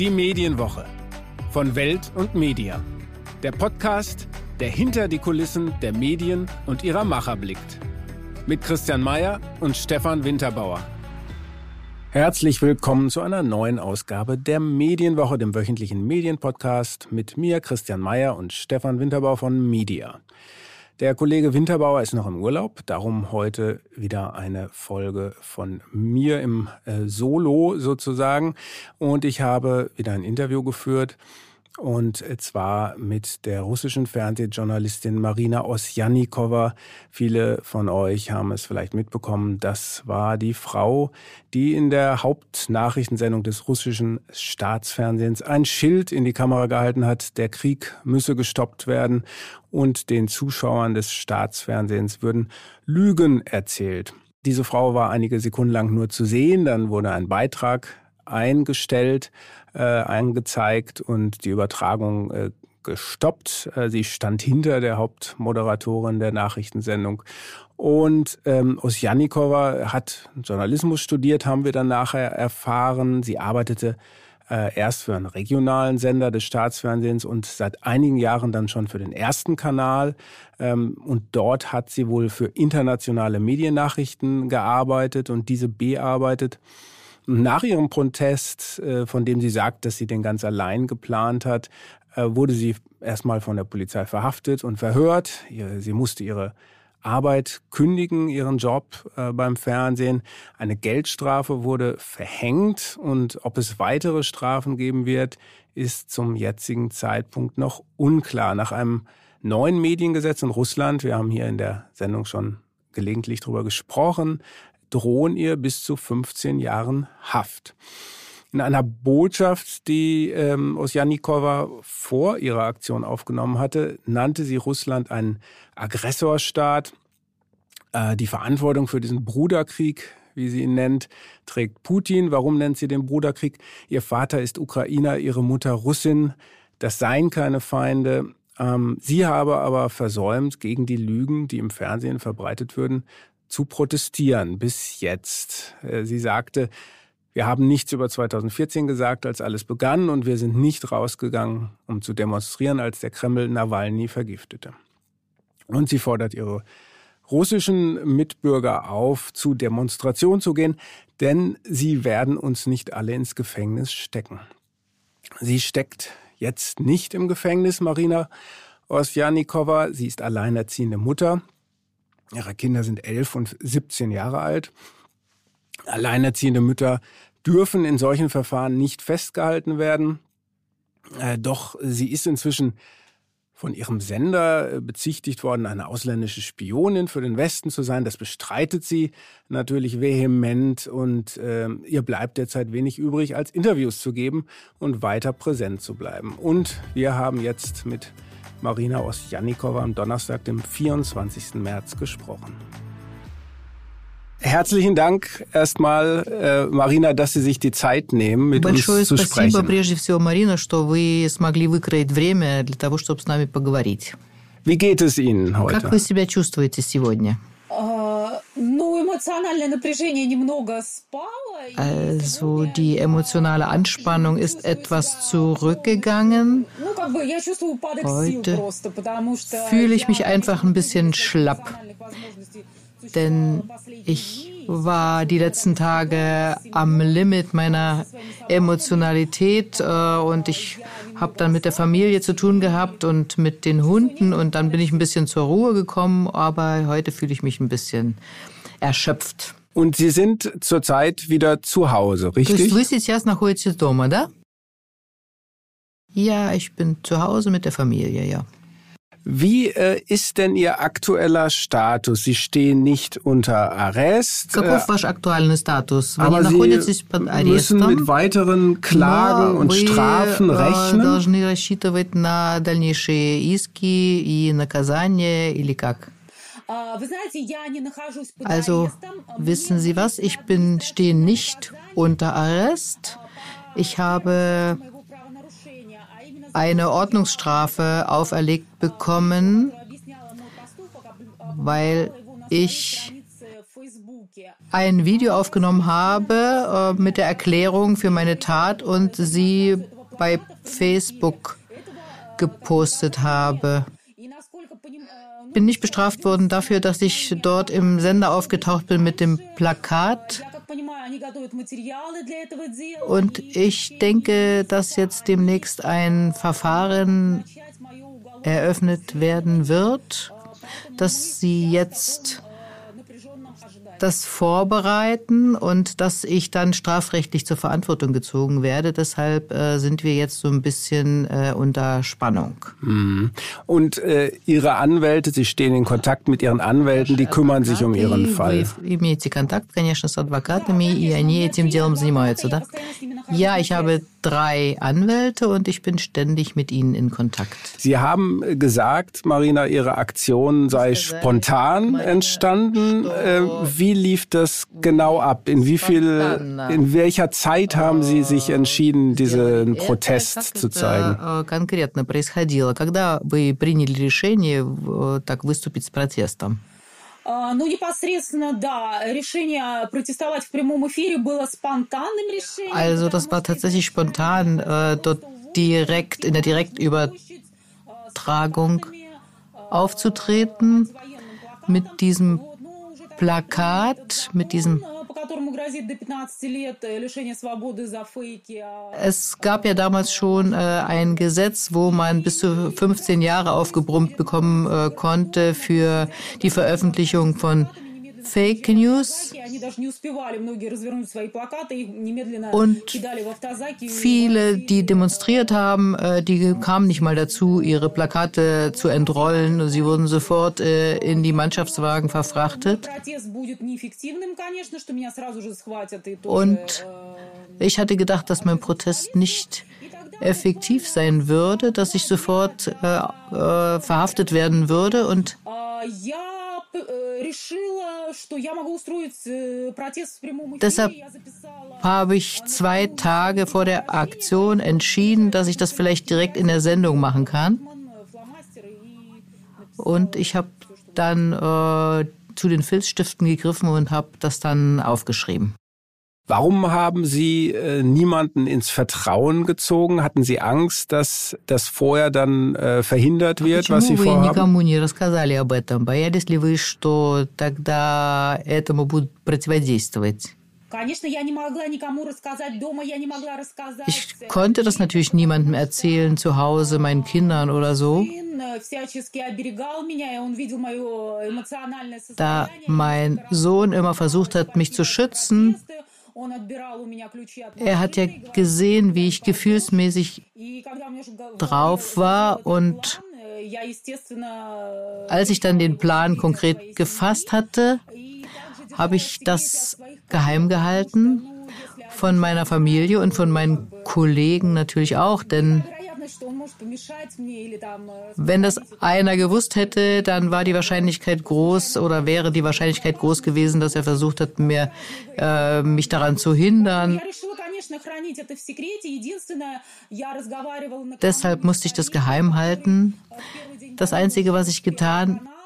Die Medienwoche von Welt und Media. Der Podcast, der hinter die Kulissen der Medien und ihrer Macher blickt. Mit Christian Mayer und Stefan Winterbauer. Herzlich willkommen zu einer neuen Ausgabe der Medienwoche, dem wöchentlichen Medienpodcast mit mir, Christian Mayer und Stefan Winterbauer von Media. Der Kollege Winterbauer ist noch im Urlaub, darum heute wieder eine Folge von mir im äh, Solo sozusagen. Und ich habe wieder ein Interview geführt und zwar mit der russischen Fernsehjournalistin Marina Osjannikova. Viele von euch haben es vielleicht mitbekommen. Das war die Frau, die in der Hauptnachrichtensendung des russischen Staatsfernsehens ein Schild in die Kamera gehalten hat, der Krieg müsse gestoppt werden und den Zuschauern des Staatsfernsehens würden Lügen erzählt. Diese Frau war einige Sekunden lang nur zu sehen, dann wurde ein Beitrag eingestellt, äh, angezeigt und die Übertragung äh, gestoppt. Äh, sie stand hinter der Hauptmoderatorin der Nachrichtensendung. Und ähm, Osjanikova hat Journalismus studiert, haben wir dann nachher erfahren. Sie arbeitete äh, erst für einen regionalen Sender des Staatsfernsehens und seit einigen Jahren dann schon für den ersten Kanal. Ähm, und dort hat sie wohl für internationale Mediennachrichten gearbeitet und diese bearbeitet. Nach ihrem Protest, äh, von dem sie sagt, dass sie den ganz allein geplant hat, äh, wurde sie erstmal von der Polizei verhaftet und verhört. Sie musste ihre Arbeit kündigen, ihren Job äh, beim Fernsehen. Eine Geldstrafe wurde verhängt und ob es weitere Strafen geben wird, ist zum jetzigen Zeitpunkt noch unklar. Nach einem neuen Mediengesetz in Russland, wir haben hier in der Sendung schon gelegentlich drüber gesprochen, drohen ihr bis zu 15 Jahren Haft. In einer Botschaft, die ähm, Osjannikova vor ihrer Aktion aufgenommen hatte, nannte sie Russland einen Aggressorstaat. Äh, die Verantwortung für diesen Bruderkrieg, wie sie ihn nennt, trägt Putin. Warum nennt sie den Bruderkrieg? Ihr Vater ist Ukrainer, ihre Mutter Russin. Das seien keine Feinde. Ähm, sie habe aber versäumt, gegen die Lügen, die im Fernsehen verbreitet würden, zu protestieren bis jetzt. Äh, sie sagte, wir haben nichts über 2014 gesagt, als alles begann, und wir sind nicht rausgegangen, um zu demonstrieren, als der Kreml Nawalny vergiftete. Und sie fordert ihre russischen Mitbürger auf, zu Demonstrationen zu gehen, denn sie werden uns nicht alle ins Gefängnis stecken. Sie steckt jetzt nicht im Gefängnis, Marina Osjanikova. Sie ist alleinerziehende Mutter. Ihre Kinder sind elf und 17 Jahre alt. Alleinerziehende Mütter dürfen in solchen Verfahren nicht festgehalten werden. Äh, doch sie ist inzwischen von ihrem Sender äh, bezichtigt worden, eine ausländische Spionin für den Westen zu sein. Das bestreitet sie natürlich vehement und äh, ihr bleibt derzeit wenig übrig, als Interviews zu geben und weiter präsent zu bleiben. Und wir haben jetzt mit Marina Ostjannikova am Donnerstag, dem 24. März, gesprochen. Herzlichen Dank erstmal, äh, Marina, dass Sie sich die Zeit nehmen, mit Большое uns zu спасибо, sprechen. прежде всего, Марина, что вы смогли выкроить время для того, чтобы с нами поговорить. Wie geht es Ihnen heute? Как вы себя чувствуете сегодня? Ну, also die emotionale Anspannung ist etwas zurückgegangen. Heute fühle ich mich einfach ein bisschen schlapp, denn ich war die letzten Tage am Limit meiner Emotionalität äh, und ich habe dann mit der Familie zu tun gehabt und mit den Hunden und dann bin ich ein bisschen zur Ruhe gekommen, aber heute fühle ich mich ein bisschen erschöpft. Und Sie sind zurzeit wieder zu Hause, richtig? Du bist jetzt nach heute doма, oder? Ja, ich bin zu Hause mit der Familie, ja. Wie äh, ist denn Ihr aktueller Status? Sie stehen nicht unter Arrest, Каков äh, ваш актуальный статус? Вы не aber находитесь под Sie müssen арестом, mit weiteren Klagen но und вы Strafen э, rechnen. должны рассчитывать на дальнейшие иски и наказания или как? А, Вы знаете, я не нахожусь под Also, арестом. Мне wissen Sie was? Ich bin, stehe nicht unter Arrest. Ich habe eine Ordnungsstrafe auferlegt bekommen, weil ich ein Video aufgenommen habe äh, mit der Erklärung für meine Tat und sie bei Facebook gepostet habe. Bin nicht bestraft worden dafür, dass ich dort im Sender aufgetaucht bin mit dem Plakat und ich denke, dass jetzt demnächst ein Verfahren eröffnet werden wird, dass sie jetzt das vorbereiten und dass ich dann strafrechtlich zur Verantwortung gezogen werde. Deshalb äh, sind wir jetzt so ein bisschen äh, unter Spannung. Mhm. Und äh, Ihre Anwälte, Sie stehen in Kontakt mit Ihren Anwälten, die kümmern sich um Ihren Fall. Вы имеете контакт, конечно, с адвокатами, и они этим делом занимаются, да? Ja, ich habe drei Anwälte und ich bin ständig mit ihnen in Kontakt. Sie haben gesagt, Marina, Ihre Aktion sei spontan entstanden. Äh, wie lief das genau ab? In wie viel, in welcher Zeit haben Sie sich entschieden, diesen Protest zu zeigen? э, конкретно происходило? Когда вы приняли решение э, так выступить с протестом? А, Ну, непосредственно, да, решение протестовать в прямом эфире было спонтанным решением. Also das war tatsächlich spontan, äh, dort direkt in der Direktübertragung aufzutreten mit diesem Plakat, mit diesem es gab ja damals schon äh, ein Gesetz, wo man bis zu 15 Jahre aufgebrummt bekommen äh, konnte für die Veröffentlichung von Fake News und viele, die demonstriert haben, äh, die kamen nicht mal dazu, ihre Plakate zu entrollen. Sie wurden sofort äh, in die Mannschaftswagen verfrachtet. Und ich hatte gedacht, dass mein Protest nicht effektiv sein würde, dass ich sofort äh, äh, verhaftet werden würde und Deshalb habe ich zwei Tage vor der Aktion entschieden, dass ich das vielleicht direkt in der Sendung machen kann. Und ich habe dann äh, zu den Filzstiften gegriffen und habe das dann aufgeschrieben. Warum haben Sie äh, niemanden ins Vertrauen gezogen? Hatten Sie Angst, dass das vorher dann äh, verhindert wird, was Sie Почему вы vorhaben? никому не рассказали об этом? Боялись ли вы, что тогда этому будут противодействовать? Конечно, я не могла никому рассказать дома, я не могла рассказать. Ich konnte das natürlich niemandem erzählen, zu Hause, meinen Kindern oder so. Сын э, всячески оберегал меня, и он видел мое эмоциональное Da состояние. mein Sohn immer versucht hat, mich zu schützen, er hat ja gesehen, wie ich gefühlsmäßig drauf war und als ich dann den Plan konkret gefasst hatte, habe ich das geheim gehalten. von meiner Familie und von meinen Kollegen natürlich auch, denn wenn das einer gewusst hätte, dann war die Wahrscheinlichkeit groß oder wäre die Wahrscheinlichkeit groß gewesen, dass er versucht hat, mir, äh, mich daran zu hindern. Deshalb musste ich das geheim halten. Das Einzige, was ich getan habe,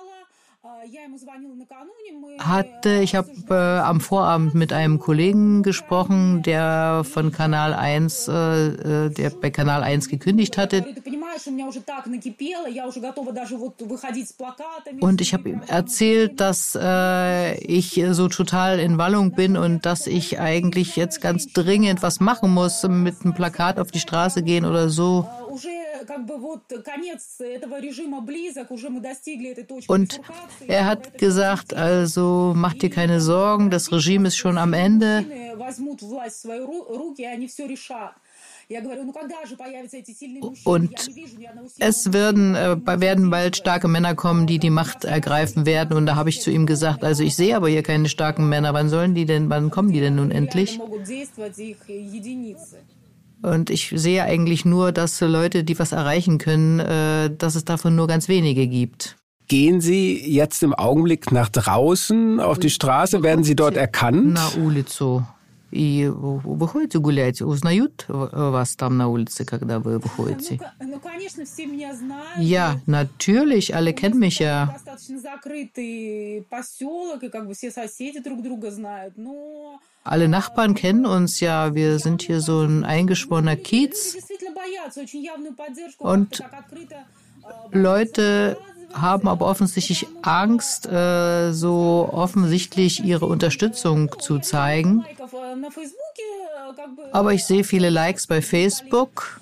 hatte, э, ich habe äh, э, am Vorabend mit einem Kollegen gesprochen, der von Kanal 1, äh, äh, der bei Kanal 1 gekündigt hatte. Und ich habe ihm erzählt, dass äh, ich äh, so total in Wallung bin und dass ich eigentlich jetzt ganz dringend was machen muss, mit einem Plakat auf die Straße gehen oder so. Und er hat gesagt, also mach dir keine Sorgen, das Regime ist schon am Ende. Und es werden, äh, werden bald starke Männer kommen, die die Macht ergreifen werden. Und da habe ich zu ihm gesagt, also ich sehe aber hier keine starken Männer. Wann sollen die denn, wann kommen die denn nun endlich? Und ich sehe eigentlich nur, dass Leute, die was erreichen können, äh, dass es davon nur ganz wenige gibt. Gehen Sie jetzt im Augenblick nach draußen auf die Straße? Werden Sie dort erkannt? Na, Ulico и выходите гулять, узнают вас там на улице, когда вы выходите? Ну, конечно, все меня знают. Ja, natürlich, alle kennen mich ja. Достаточно закрытый поселок, и как бы все соседи друг друга знают, но... Alle Nachbarn kennen uns ja. Wir sind hier so ein eingeschworener Kiez. Und Leute haben aber offensichtlich Angst, äh, so offensichtlich ihre Unterstützung zu zeigen. Aber ich sehe viele Likes bei Facebook.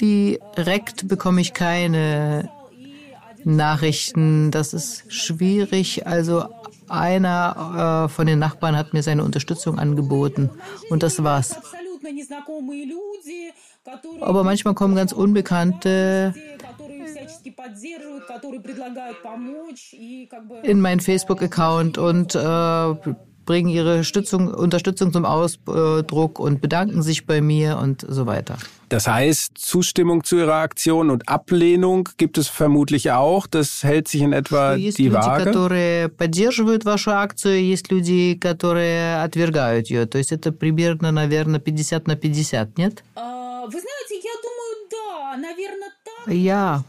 Direkt bekomme ich keine Nachrichten. Das ist schwierig. Also einer äh, von den Nachbarn hat mir seine Unterstützung angeboten und das war's. Aber manchmal kommen ganz Unbekannte in meinen Facebook-Account und äh, bringen ihre Stützung, Unterstützung zum Ausdruck und bedanken sich bei mir und so weiter. Das heißt, Zustimmung zu ihrer Aktion und Ablehnung gibt es vermutlich auch. Das hält sich in etwa есть die люди, Waage. которые поддерживают вашу акцию, есть люди, которые отвергают ее. То есть это примерно, наверное, 50 на 50, нет? Вы знаете, я думаю, да, наверное, так. Ja,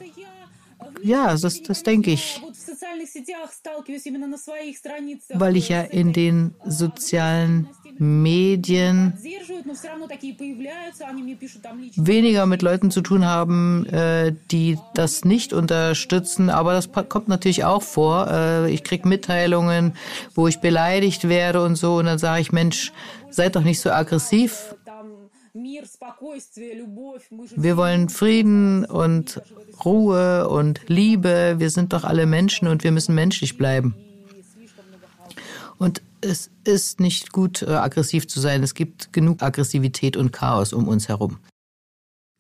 ja, das, das denke ich. Weil ich ja in den sozialen Medien weniger mit Leuten zu tun haben, äh, die das nicht unterstützen. Aber das kommt natürlich auch vor. Äh, ich kriege Mitteilungen, wo ich beleidigt werde und so. Und dann sage ich, Mensch, seid doch nicht so aggressiv. Wir wollen Frieden und Ruhe und Liebe. Wir sind doch alle Menschen und wir müssen menschlich bleiben. Und es ist nicht gut, äh, aggressiv zu sein. Es gibt genug Aggressivität und Chaos um uns herum.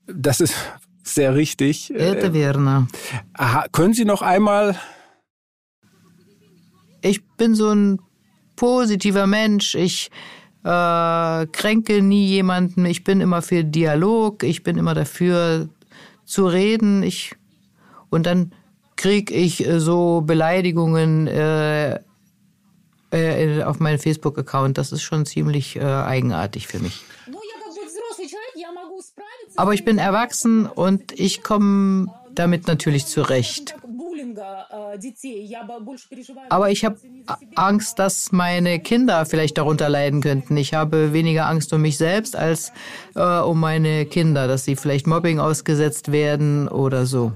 Das ist sehr richtig. Äh, Ete Werner. Aha, können Sie noch einmal. Ich bin so ein positiver Mensch. Ich äh, kränke nie jemanden. Ich bin immer für Dialog. Ich bin immer dafür zu reden. Ich und dann kriege ich äh, so Beleidigungen äh, äh, auf meinen Facebook-Account. Das ist schon ziemlich äh, eigenartig für mich. Aber ich bin erwachsen und ich komme damit natürlich zurecht. Aber ich habe Angst, dass meine Kinder vielleicht darunter leiden könnten. Ich habe weniger Angst um mich selbst als äh, um meine Kinder, dass sie vielleicht Mobbing ausgesetzt werden oder so.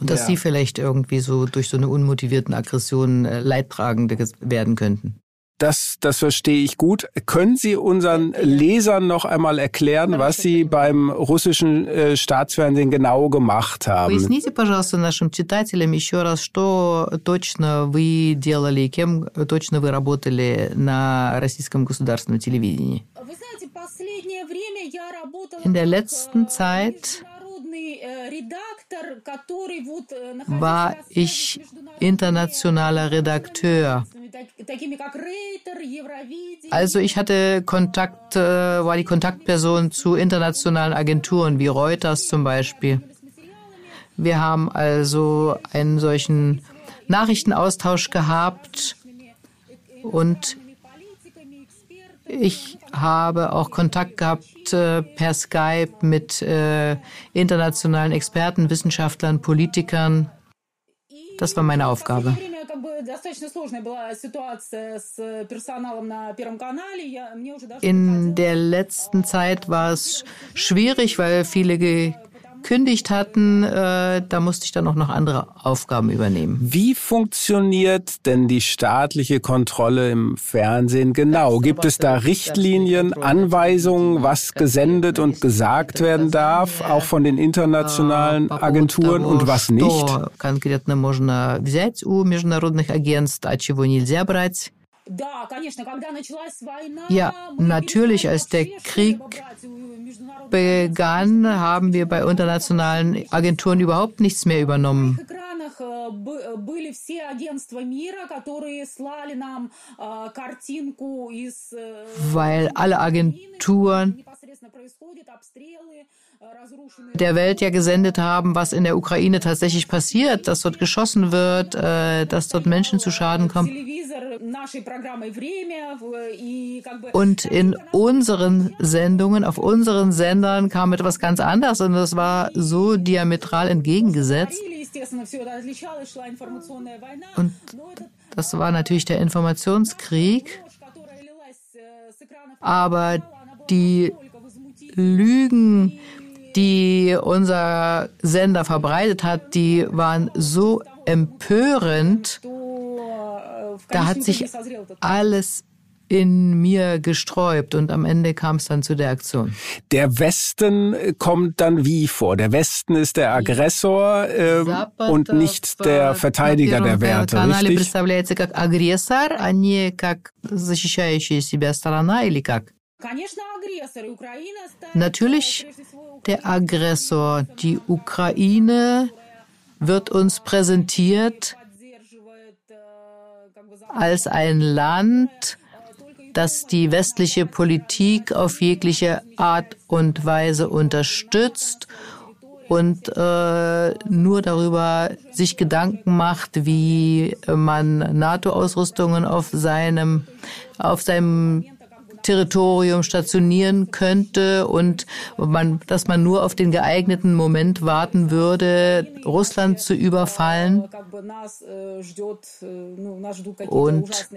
Und dass ja. sie vielleicht irgendwie so durch so eine unmotivierten Aggression äh, Leidtragende werden könnten. Das, das verstehe ich gut. Können Sie unseren Lesern noch einmal erklären, was Sie beim russischen äh, Staatsfernsehen genau gemacht haben? Поясните, пожалуйста, нашим читателям еще раз, что точно вы делали, кем точно вы работали на российском государственном телевидении. In der letzten Zeit war ich internationaler Redakteur. Also ich hatte Kontakt, war die Kontaktperson zu internationalen Agenturen wie Reuters zum Beispiel. Wir haben also einen solchen Nachrichtenaustausch gehabt und ich habe auch Kontakt gehabt äh, per Skype mit äh, internationalen Experten, Wissenschaftlern, Politikern. Das war meine Aufgabe. In der letzten Zeit war es schwierig, weil viele gekündigt hatten, äh, da musste ich dann auch noch andere Aufgaben übernehmen. Wie funktioniert denn die staatliche Kontrolle im Fernsehen genau? Gibt es da Richtlinien, Anweisungen, was gesendet und gesagt werden darf, auch von den internationalen Agenturen und was nicht? Конкретно можно взять у международных агентств, а чего нельзя брать. Ja, natürlich, als der Krieg begann, haben wir bei internationalen Agenturen überhaupt nichts mehr übernommen. Weil alle Agenturen der Welt ja gesendet haben, was in der Ukraine tatsächlich passiert, dass dort geschossen wird, äh, dass dort Menschen zu Schaden kommen. Und in unseren Sendungen, auf unseren Sendern kam etwas ganz anderes und das war so diametral entgegengesetzt. Und das war natürlich der Informationskrieg. Aber die Lügen, die unser Sender verbreitet hat, die waren so empörend, da hat sich alles in mir gesträubt und am Ende kam es dann zu der Aktion. Der Westen kommt dann wie vor? Der Westen ist der Aggressor äh, und nicht der Verteidiger der Werte, richtig? представляется как агрессор, а не как защищающая себя сторона или как? Natürlich der Aggressor. Die Ukraine wird uns präsentiert als ein Land, das die westliche Politik auf jegliche Art und Weise unterstützt und äh, nur darüber sich Gedanken macht, wie man NATO-Ausrüstungen auf seinem auf seinem Territorium stationieren könnte und man, dass man nur auf den geeigneten Moment warten würde, Russland zu überfallen. Und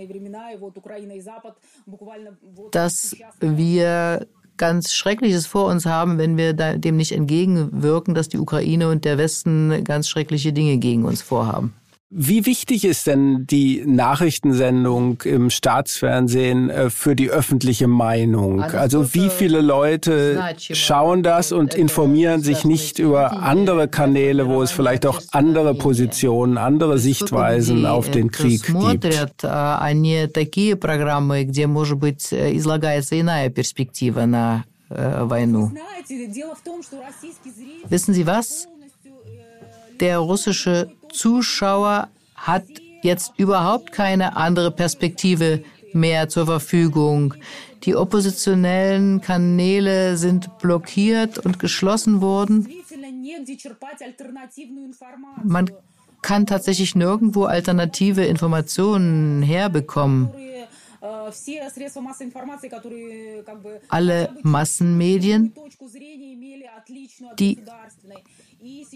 dass wir ganz Schreckliches vor uns haben, wenn wir dem nicht entgegenwirken, dass die Ukraine und der Westen ganz schreckliche Dinge gegen uns vorhaben. Wie wichtig ist denn die Nachrichtensendung im Staatsfernsehen äh, für die öffentliche Meinung? Also wie viele Leute schauen das und informieren sich nicht über andere Kanäle, wo es vielleicht auch andere Positionen, andere Sichtweisen auf den Krieg gibt? Wissen Sie was? Der russische Zuschauer hat jetzt überhaupt keine andere Perspektive mehr zur Verfügung. Die oppositionellen Kanäle sind blockiert und geschlossen worden. Man kann tatsächlich nirgendwo alternative Informationen herbekommen. Alle Massenmedien, die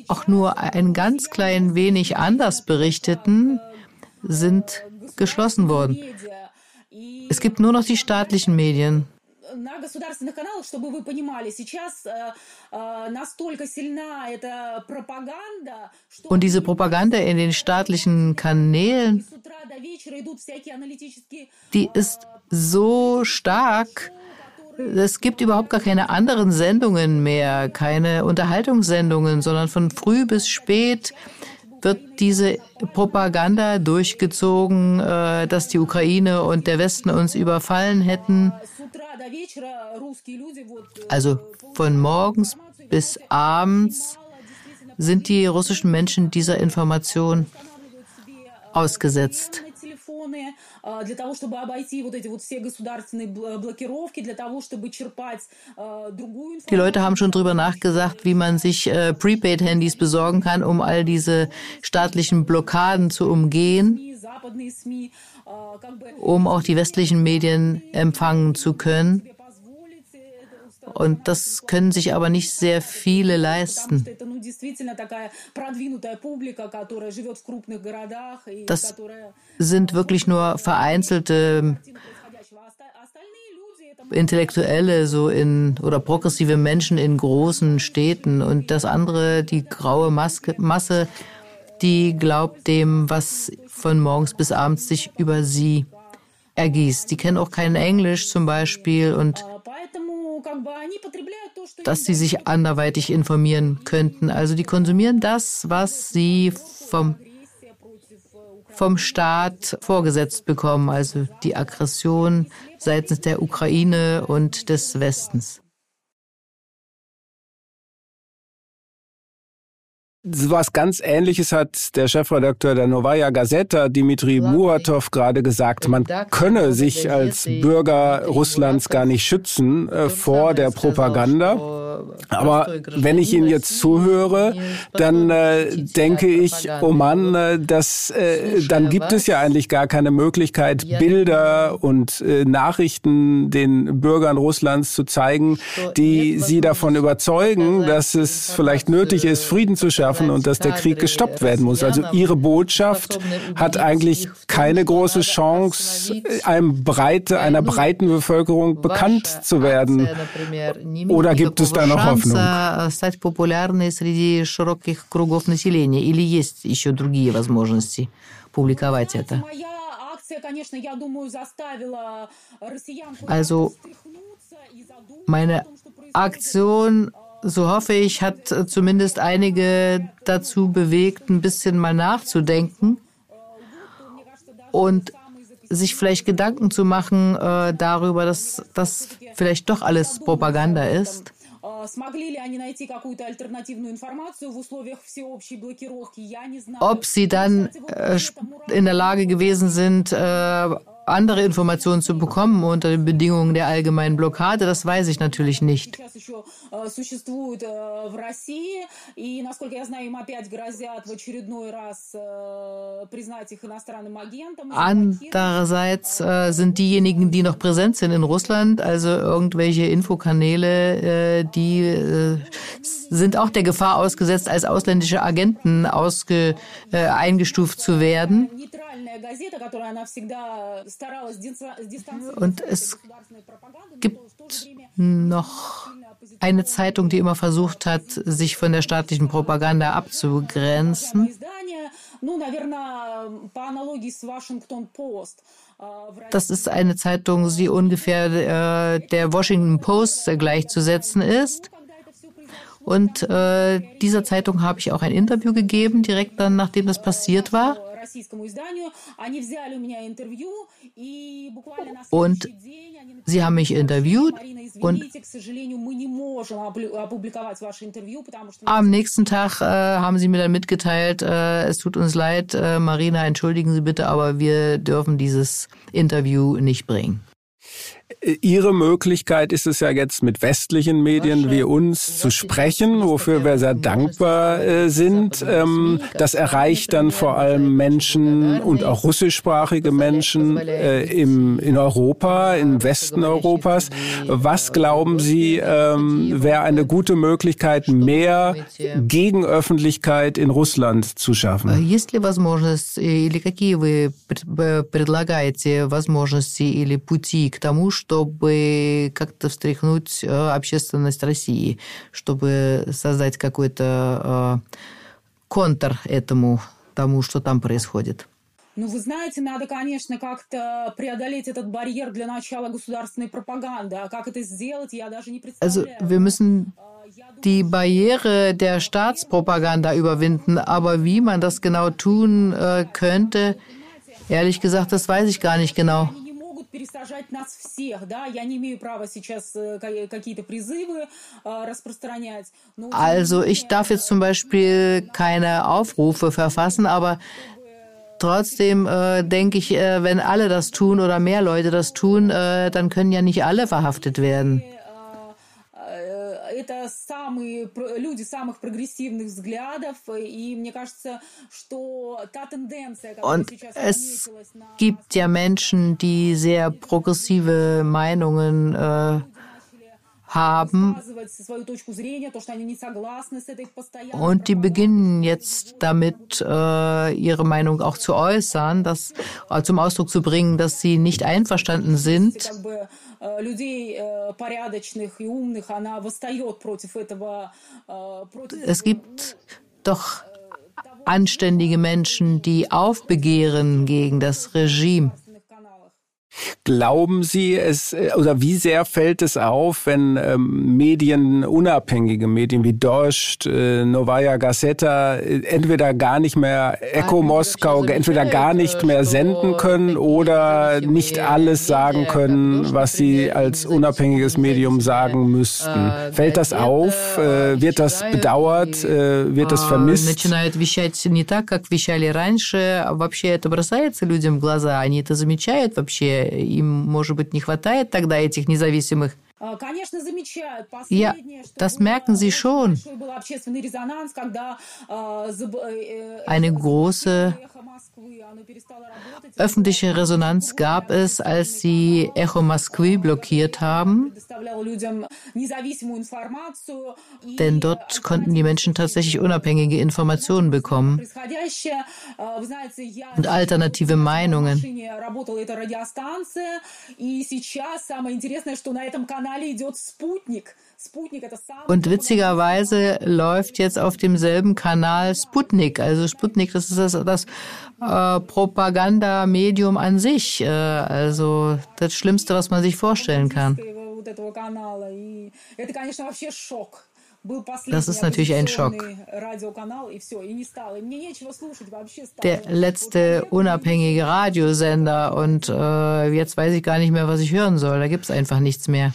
auch nur ein ganz klein wenig anders berichteten, sind geschlossen worden. Es gibt nur noch die staatlichen Medien. Und diese Propaganda in den staatlichen Kanälen, die ist so stark, es gibt überhaupt gar keine anderen Sendungen mehr, keine Unterhaltungssendungen, sondern von früh bis spät wird diese Propaganda durchgezogen, äh, dass die Ukraine und der Westen uns überfallen hätten. Also von morgens bis abends sind die russischen Menschen dieser Information ausgesetzt для того, чтобы обойти вот эти вот все государственные блокировки, для того, чтобы черпать другую Die Leute haben schon drüber nachgedacht, wie man sich äh, Prepaid-Handys besorgen kann, um all diese staatlichen Blockaden zu umgehen, um auch die westlichen Medien empfangen zu können. Und das können sich aber nicht sehr viele leisten. Das sind wirklich nur vereinzelte Intellektuelle so in oder progressive Menschen in großen Städten und das andere, die graue Maske, Masse, die glaubt dem, was von morgens bis abends sich über sie ergießt. Die kennen auch kein Englisch zum Beispiel und dass sie sich anderweitig informieren könnten. Also die konsumieren das, was sie vom, vom Staat vorgesetzt bekommen, also die Aggression seitens der Ukraine und des Westens. Was ganz Ähnliches hat der Chefredakteur der Novaya Gazeta, Dimitri Muratov, gerade gesagt. Man könne sich als Bürger Russlands gar nicht schützen äh, vor der Propaganda. Aber wenn ich Ihnen jetzt zuhöre, dann äh, denke ich, oh Mann, äh, das, äh, dann gibt es ja eigentlich gar keine Möglichkeit, Bilder und äh, Nachrichten den Bürgern Russlands zu zeigen, die sie davon überzeugen, dass es vielleicht nötig ist, Frieden zu schaffen schaffen und dass der Krieg gestoppt werden muss. Also ihre Botschaft hat eigentlich keine große Chance, einem breite, einer breiten Bevölkerung bekannt zu werden. Oder gibt es da noch Hoffnung? стать популярной среди широких кругов населения? Или есть еще другие возможности публиковать это? Also meine Aktion so hoffe ich, hat zumindest einige dazu bewegt, ein bisschen mal nachzudenken und sich vielleicht Gedanken zu machen äh, darüber, dass das vielleicht doch alles Propaganda ist. Ob sie dann äh, in der Lage gewesen sind, äh, andere Informationen zu bekommen unter den Bedingungen der allgemeinen Blockade, das weiß ich natürlich nicht. Andererseits äh, sind diejenigen, die noch präsent sind in Russland, also irgendwelche Infokanäle, äh, die äh, sind auch der Gefahr ausgesetzt, als ausländische Agenten ausge, eingestuft zu werden. Und es gibt noch eine Zeitung, die immer versucht hat, sich von der staatlichen Propaganda abzugrenzen. Das ist eine Zeitung, die ungefähr äh, der Washington Post gleichzusetzen ist. Und äh, dieser Zeitung habe ich auch ein Interview gegeben, direkt dann, nachdem das passiert war российскому изданию. Они взяли у меня интервью и буквально на Und sie haben mich interviewt und am nächsten Tag äh, haben sie mir dann mitgeteilt, äh, es tut uns leid, äh, Marina, entschuldigen Sie bitte, aber wir dürfen dieses Interview nicht bringen. Ihre Möglichkeit ist es ja jetzt mit westlichen Medien wie uns zu sprechen, wofür wir sehr dankbar äh, sind. Ähm, das erreicht dann vor allem Menschen und auch russischsprachige Menschen äh, im, in Europa, im Westen Europas. Was glauben Sie, ähm, wäre eine gute Möglichkeit, mehr Gegenöffentlichkeit in Russland zu schaffen? Есть ли возможность или какие вы предлагаете возможности или пути к тому, чтобы как-то встряхнуть общественность России, чтобы создать какой-то контр этому, тому, что там происходит. Ну, вы знаете, надо, конечно, как-то преодолеть этот барьер для начала государственной пропаганды. А как это сделать, я даже не представляю. Also, wir müssen die Barriere der Staatspropaganda überwinden. Aber wie man das genau tun äh, könnte, ehrlich gesagt, das weiß ich gar nicht genau пересажать нас всех, да, я не имею права сейчас э, какие-то призывы э, распространять. Also ich darf jetzt zum Beispiel keine Aufrufe verfassen, aber Trotzdem äh, denke ich, äh, wenn alle das tun oder mehr Leute das tun, äh, dann können ja nicht alle verhaftet werden Это самые люди самых прогрессивных взглядов, и мне кажется, что та тенденция, которая сейчас es gibt ja Menschen, die sehr progressive Meinungen äh, haben. Und die beginnen jetzt damit, äh, ihre Meinung auch zu äußern, das, äh, zum Ausdruck zu bringen, dass sie nicht einverstanden sind. Es gibt doch anständige Menschen, die aufbegehren gegen das Regime. Glauben Sie es äh, oder wie sehr fällt es auf, wenn ähm, Medien, unabhängige Medien wie Dost, äh, Novaya Gazeta äh, entweder gar nicht mehr Echo Moskau, entweder gar nicht mehr senden können oder nicht alles sagen können, was sie als unabhängiges Medium sagen müssten? Fällt das auf? Äh, wird das bedauert? Äh, wird das vermisst? Начинают вещать не так, как вещали раньше. Вообще это бросается людям в глаза. Они это замечают вообще Им, может быть, не хватает тогда этих независимых Ja, das merken Sie schon. Eine große öffentliche Resonanz gab es, als sie Echo Moskwy blockiert haben. Denn dort konnten die Menschen tatsächlich unabhängige Informationen bekommen und alternative Meinungen. Und witzigerweise läuft jetzt auf demselben Kanal Sputnik. Also Sputnik, das ist das, das äh, Propagandamedium an sich. Äh, also das Schlimmste, was man sich vorstellen kann. Das ist natürlich ein Schock. Der letzte unabhängige Radiosender und äh, jetzt weiß ich gar nicht mehr, was ich hören soll. Da gibt es einfach nichts mehr.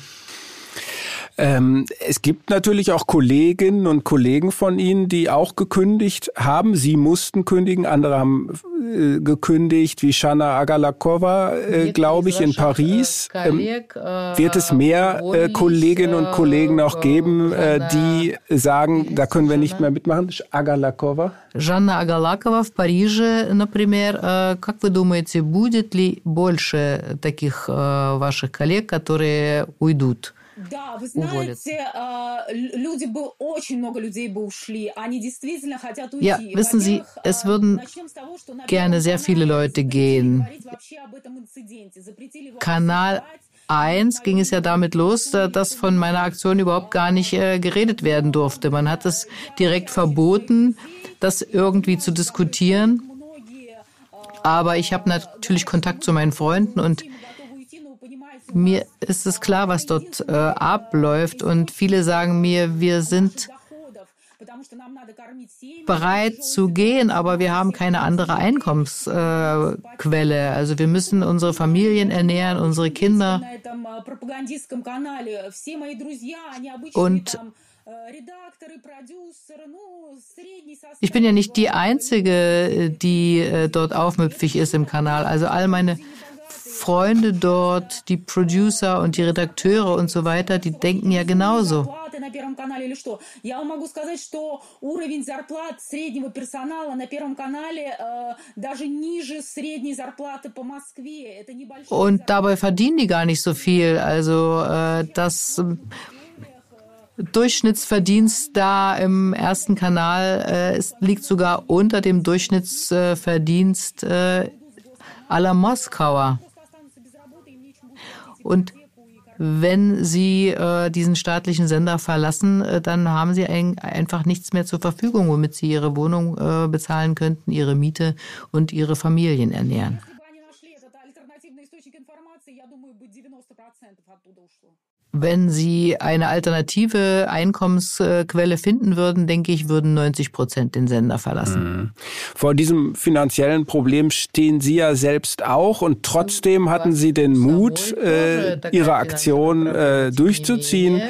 Ähm, es gibt natürlich auch Kolleginnen und Kollegen von Ihnen, die auch gekündigt haben. Sie mussten kündigen, andere haben äh, gekündigt, wie Shana Agalakova, äh, glaube ich, in Paris. Ähm, wird es mehr äh, Kolleginnen und Kollegen auch geben, äh, die sagen, da können wir nicht mehr mitmachen? Agalakova? Жанна Агалакова в Париже, например. Как вы думаете, будет ли больше таких ваших коллег, которые уйдут? Да, вы знаете, люди бы, очень много людей бы ушли. Они действительно хотят уйти. Ja, wissen Sie, es würden gerne sehr viele Leute gehen. Kanal 1 ging es ja damit los, dass von meiner Aktion überhaupt gar nicht äh, geredet werden durfte. Man hat es direkt verboten, das irgendwie zu diskutieren. Aber ich habe natürlich Kontakt zu meinen Freunden und mir ist es klar, was dort äh, abläuft und viele sagen mir, wir sind bereit zu gehen, aber wir haben keine andere Einkommensquelle. Also wir müssen unsere Familien ernähren, unsere Kinder. Und ich bin ja nicht die Einzige, die äh, dort aufmüpfig ist im Kanal. Also all meine Freunde dort, die Producer und die Redakteure und so weiter, die denken ja genauso. Und dabei verdienen die gar nicht so viel. Also äh, das Durchschnittsverdienst da im ersten Kanal äh, ist, liegt sogar unter dem Durchschnittsverdienst äh, aller Moskauer. Und wenn Sie äh, diesen staatlichen Sender verlassen, äh, dann haben Sie ein, einfach nichts mehr zur Verfügung, womit Sie Ihre Wohnung äh, bezahlen könnten, Ihre Miete und Ihre Familien ernähren. Wenn Sie eine alternative Einkommensquelle finden würden, denke ich, würden 90 Prozent den Sender verlassen. Mhm. Vor diesem finanziellen Problem stehen Sie ja selbst auch und trotzdem hatten Sie den Mut, äh, Ihre Aktion äh, durchzuziehen.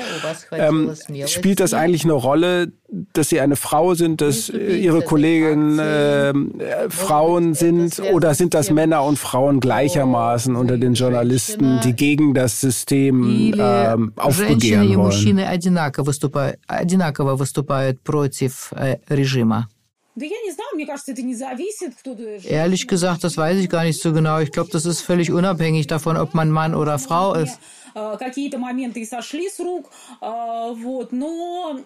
Ähm, spielt das eigentlich eine Rolle, dass sie eine Frau sind, dass ihre Kolleginnen ähm, äh, Frauen sind oder sind das Männer und Frauen oh, gleichermaßen unter den Journalisten, die gegen das System äh, aufbegehren wollen? Э, Ehrlich gesagt, das weiß ich gar nicht so genau. Ich glaube, das ist völlig unabhängig davon, ob man Mann oder Frau ist. Какие-то моменты и сошли с рук, вот, но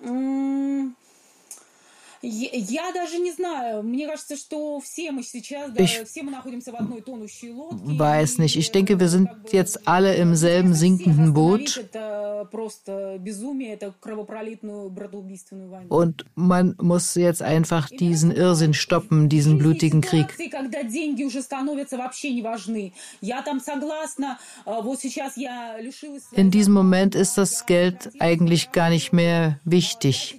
Ich weiß nicht. Ich denke, wir sind jetzt alle im selben sinkenden Boot. Und man muss jetzt einfach diesen Irrsinn stoppen, diesen blutigen Krieg. In diesem Moment ist das Geld eigentlich gar nicht mehr wichtig.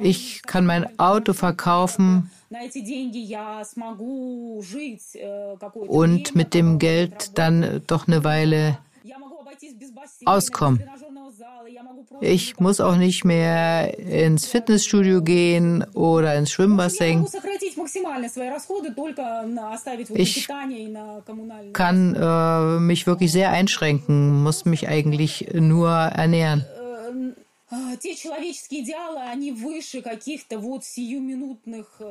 Ich kann mein Auto verkaufen und mit dem Geld dann doch eine Weile auskommen. Ich muss auch nicht mehr ins Fitnessstudio gehen oder ins Schwimmbassin. Ich kann äh, mich wirklich sehr einschränken, muss mich eigentlich nur ernähren.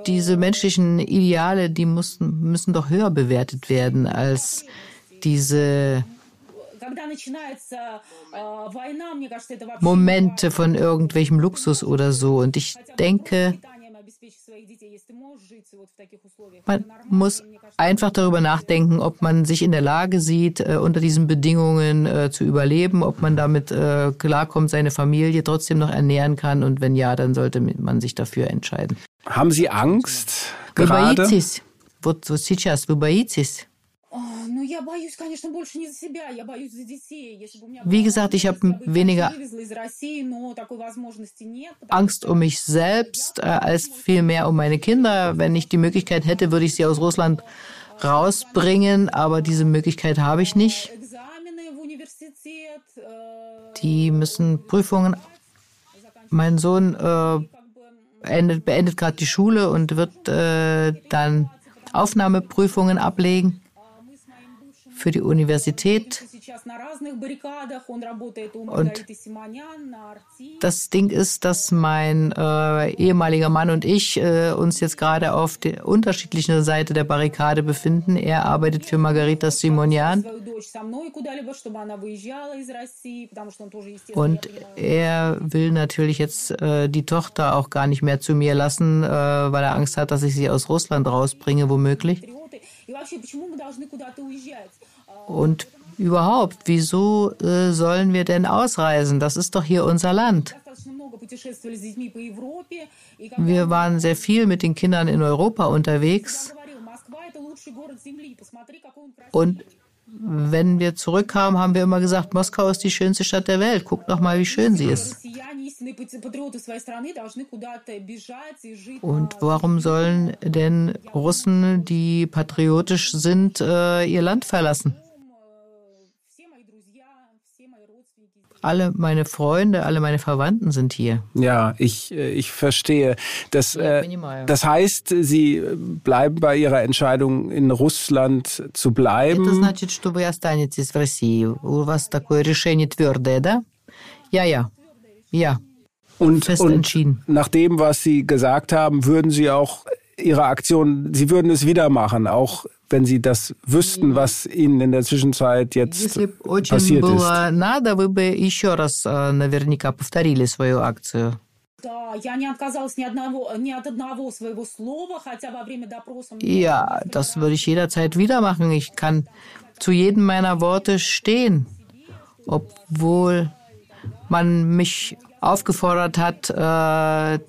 Diese menschlichen Ideale, die müssen, müssen doch höher bewertet werden als diese Momente von irgendwelchem Luxus oder so. Und ich denke, man muss einfach darüber nachdenken, ob man sich in der Lage sieht, äh, unter diesen Bedingungen äh, zu überleben, ob man damit äh, klarkommt, seine Familie trotzdem noch ernähren kann. Und wenn ja, dann sollte man sich dafür entscheiden. Haben Sie Angst? Вы боитесь? Вот, вот сейчас вы боитесь? Wie gesagt, ich habe weniger Angst um mich selbst äh, als vielmehr um meine Kinder. Wenn ich die Möglichkeit hätte, würde ich sie aus Russland rausbringen, aber diese Möglichkeit habe ich nicht. Die müssen Prüfungen. Mein Sohn äh, beendet, beendet gerade die Schule und wird äh, dann Aufnahmeprüfungen ablegen für die Universität. Und das Ding ist, dass mein äh, ehemaliger Mann und ich äh, uns jetzt gerade auf der unterschiedlichen Seite der Barrikade befinden. Er arbeitet für Margarita Simonian. Und er will natürlich jetzt äh, die Tochter auch gar nicht mehr zu mir lassen, äh, weil er Angst hat, dass ich sie aus Russland rausbringe, womöglich. Und überhaupt, wieso äh, sollen wir denn ausreisen? Das ist doch hier unser Land. Wir waren sehr viel mit den Kindern in Europa unterwegs. Und wenn wir zurückkamen, haben wir immer gesagt, Moskau ist die schönste Stadt der Welt. Guckt doch mal, wie schön sie ist. Und warum sollen denn Russen, die patriotisch sind, äh, ihr Land verlassen? alle meine Freunde, alle meine Verwandten sind hier. Ja, ich, äh, ich verstehe. Das, äh, das heißt, Sie bleiben bei Ihrer Entscheidung, in Russland zu bleiben. Это значит, что вы останетесь в России. У вас такое решение твердое, да? Ja, ja. Ja. Und, und nach dem, was Sie gesagt haben, würden Sie auch Ihre Aktion, Sie würden es wieder machen, auch wenn Sie das wüssten, was Ihnen in der Zwischenzeit jetzt passiert ist. Надо, вы бы еще раз наверняка повторили свою акцию. Ja, das würde ich jederzeit wieder machen. Ich kann zu jedem meiner Worte stehen, obwohl man mich aufgefordert hat, äh,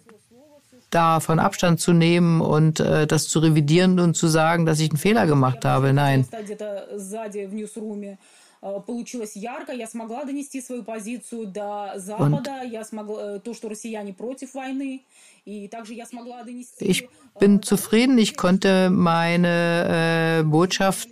davon Abstand zu nehmen und äh, das zu revidieren und zu sagen, dass ich einen Fehler gemacht habe. Nein. Und ich bin zufrieden. Ich konnte meine äh, Botschaft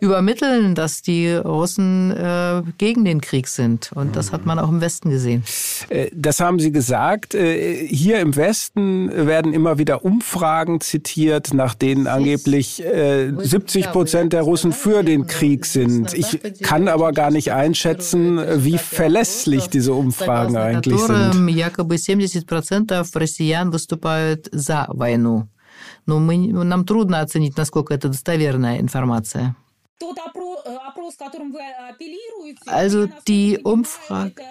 übermitteln, dass die Russen äh, gegen den Krieg sind. Und das hat man auch im Westen gesehen. Äh, das haben Sie gesagt. Äh, hier im Westen werden immer wieder Umfragen zitiert, nach denen angeblich 70 äh, Prozent der Russen für den Krieg sind. Ich kann aber gar nicht einschätzen, wie verlässlich diese Umfragen eigentlich sind. Якобы 70 процентов россиян выступают за войну. Но мы, нам трудно оценить, насколько это достоверная информация. Also die Umfrage,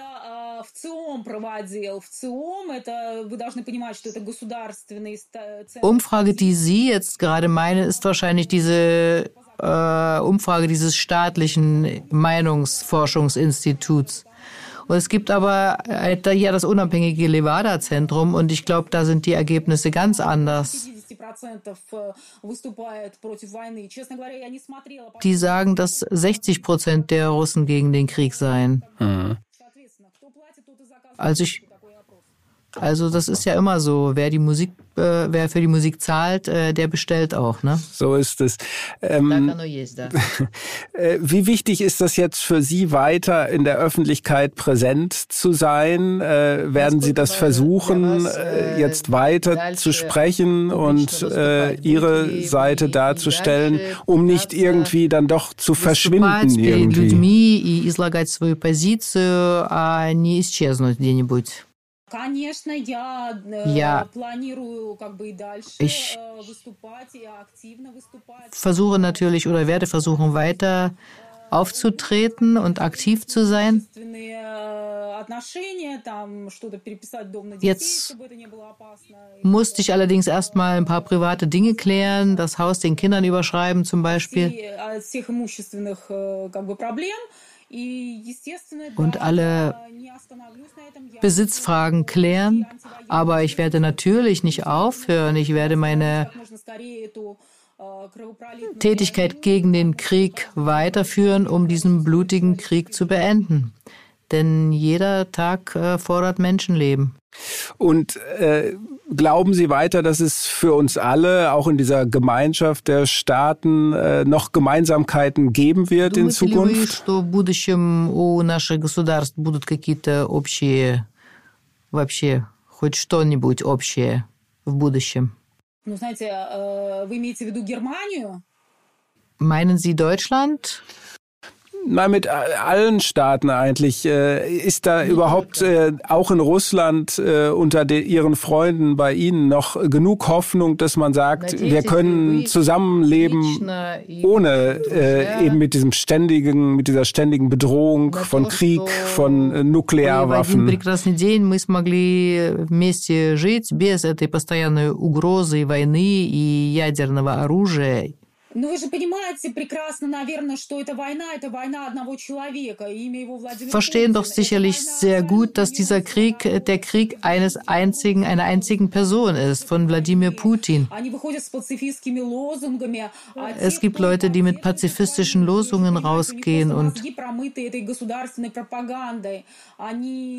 Umfrage, die Sie jetzt gerade meinen, ist wahrscheinlich diese äh, Umfrage dieses staatlichen Meinungsforschungsinstituts. Und es gibt aber äh, hier das unabhängige Levada-Zentrum und ich glaube, da sind die Ergebnisse ganz anders. Die sagen, dass 60 Prozent der Russen gegen den Krieg seien. Mhm. Also ich, also das ist ja immer so, wer die Musik äh, wer für die Musik zahlt, äh, der bestellt auch, ne? So ist es. Ähm, äh, wie wichtig ist das jetzt für Sie weiter in der Öffentlichkeit präsent zu sein? Äh, werden Sie das versuchen, äh, jetzt weiter zu sprechen und äh, Ihre Seite darzustellen, um nicht irgendwie dann doch zu verschwinden irgendwie? и излагать свою позицию, а не исчезнуть где-нибудь. Ja, ich versuche natürlich oder werde versuchen, weiter aufzutreten und aktiv zu sein. Jetzt musste ich allerdings erstmal ein paar private Dinge klären, das Haus den Kindern überschreiben zum Beispiel und alle Besitzfragen klären. Aber ich werde natürlich nicht aufhören. Ich werde meine Tätigkeit gegen den Krieg weiterführen, um diesen blutigen Krieg zu beenden. Denn jeder Tag äh, fordert Menschenleben. Und äh, glauben Sie weiter, dass es für uns alle, auch in dieser Gemeinschaft der Staaten, äh, noch Gemeinsamkeiten geben wird in Zukunft? что в будущем у наших государств будут какие-то общие, вообще хоть что-нибудь общее в будущем? Ну, знаете, вы имеете в виду Германию? Meinen Sie Deutschland? Na, mit allen Staaten eigentlich. Äh, ist da überhaupt äh, auch in Russland äh, unter ihren Freunden bei Ihnen noch genug Hoffnung, dass man sagt, wir können zusammenleben ohne eben mit diesem ständigen, mit dieser ständigen Bedrohung von Krieg, von Nuklearwaffen? мы смогли вместе жить без этой постоянной угрозы войны и ядерного оружия Ну вы же понимаете прекрасно, наверное, что это война, это война одного человека, имя его Владимир Verstehen doch sicherlich sehr gut, dass dieser Krieg der Krieg eines einzigen, einer einzigen Person ist, von Wladimir Putin. Es gibt Leute, die mit pazifistischen Losungen rausgehen und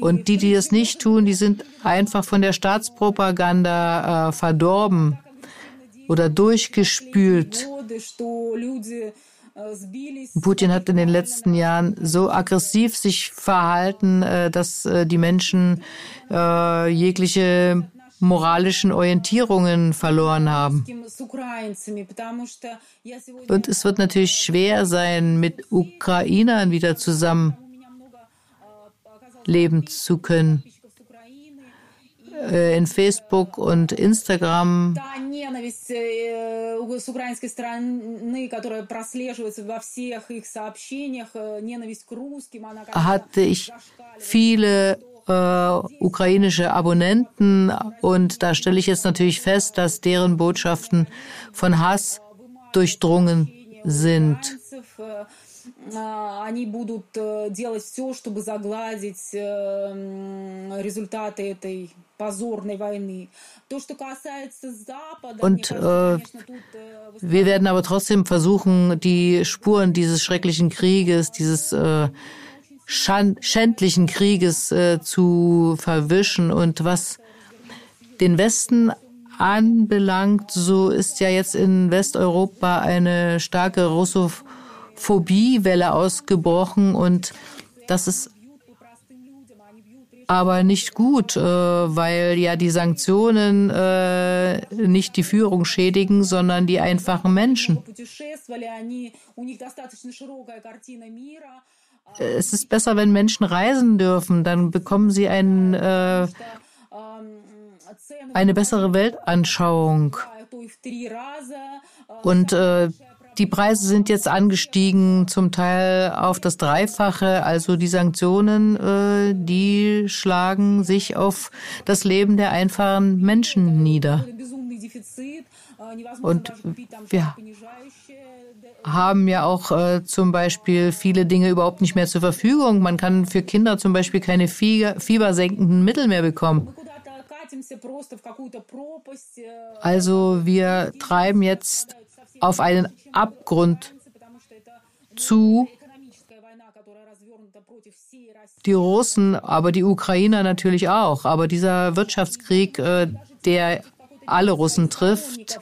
und die, die es nicht tun, die sind einfach von der Staatspropaganda äh, verdorben oder durchgespült. Putin hat in den letzten Jahren so aggressiv sich verhalten, äh, dass äh, die Menschen äh, jegliche moralischen Orientierungen verloren haben. Und es wird natürlich schwer sein, mit Ukrainern wieder zusammen leben zu können. Äh, in Facebook und Instagram hatte ich viele äh, ukrainische Abonnenten und da stelle ich jetzt natürlich fest, dass deren Botschaften von Hass durchdrungen sind. они будут делать все, чтобы загладить результаты этой und äh, wir werden aber trotzdem versuchen, die Spuren dieses schrecklichen Krieges, dieses äh, schändlichen Krieges äh, zu verwischen. Und was den Westen anbelangt, so ist ja jetzt in Westeuropa eine starke Russophobiewelle ausgebrochen. Und das ist aber nicht gut, äh, weil ja die Sanktionen äh, nicht die Führung schädigen, sondern die einfachen Menschen. Es ist besser, wenn Menschen reisen dürfen, dann bekommen sie ein, äh, eine bessere Weltanschauung. Und äh, die Preise sind jetzt angestiegen, zum Teil auf das Dreifache. Also die Sanktionen, äh, die schlagen sich auf das Leben der einfachen Menschen nieder. Und wir haben ja auch äh, zum Beispiel viele Dinge überhaupt nicht mehr zur Verfügung. Man kann für Kinder zum Beispiel keine fiebersenkenden Mittel mehr bekommen. Also wir treiben jetzt auf einen Abgrund zu. Die Russen, aber die Ukrainer natürlich auch. Aber dieser Wirtschaftskrieg, äh, der alle Russen trifft.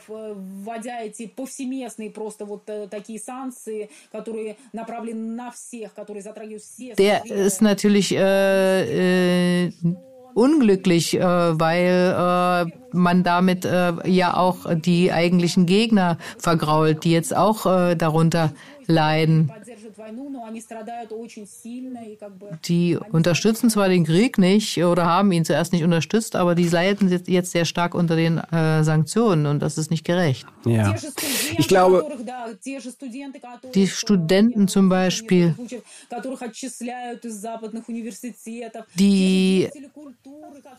Der ist natürlich äh, äh, unglücklich, äh, weil äh, man damit äh, ja auch die eigentlichen Gegner vergrault, die jetzt auch darunter leiden. Die unterstützen zwar den Krieg nicht oder haben ihn zuerst nicht unterstützt, aber die leiden jetzt sehr stark unter den äh, Sanktionen und das ist nicht gerecht. Ja. Ich glaube, die Studenten zum Beispiel, die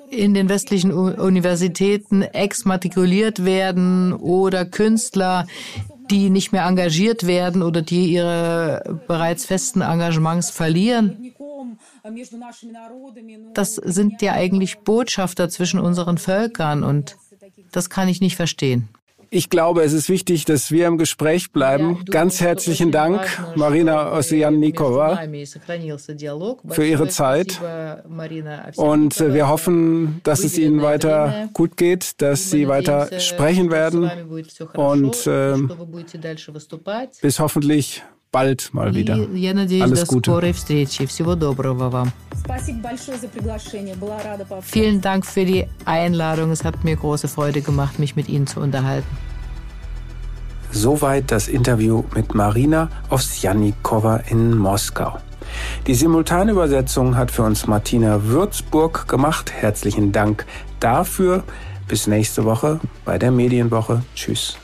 in den westlichen Universitäten exmatrikuliert werden oder Künstler, die nicht mehr engagiert werden oder die ihre bereits festen Engagements verlieren. Das sind ja eigentlich Botschafter zwischen unseren Völkern und das kann ich nicht verstehen. Ich glaube, es ist wichtig, dass wir im Gespräch bleiben. Ganz herzlichen Dank, Marina Osiannikova, für Ihre Zeit. Und wir hoffen, dass es Ihnen weiter gut geht, dass Sie weiter sprechen werden. Und äh, bis hoffentlich bald mal wieder. Alles Gute. Vielen Dank für die Einladung. Es hat mir große Freude gemacht, mich mit Ihnen zu unterhalten. Soweit das Interview mit Marina Ovsjanikova in Moskau. Die Simultanübersetzung hat für uns Martina Würzburg gemacht. Herzlichen Dank dafür. Bis nächste Woche bei der Medienwoche. Tschüss.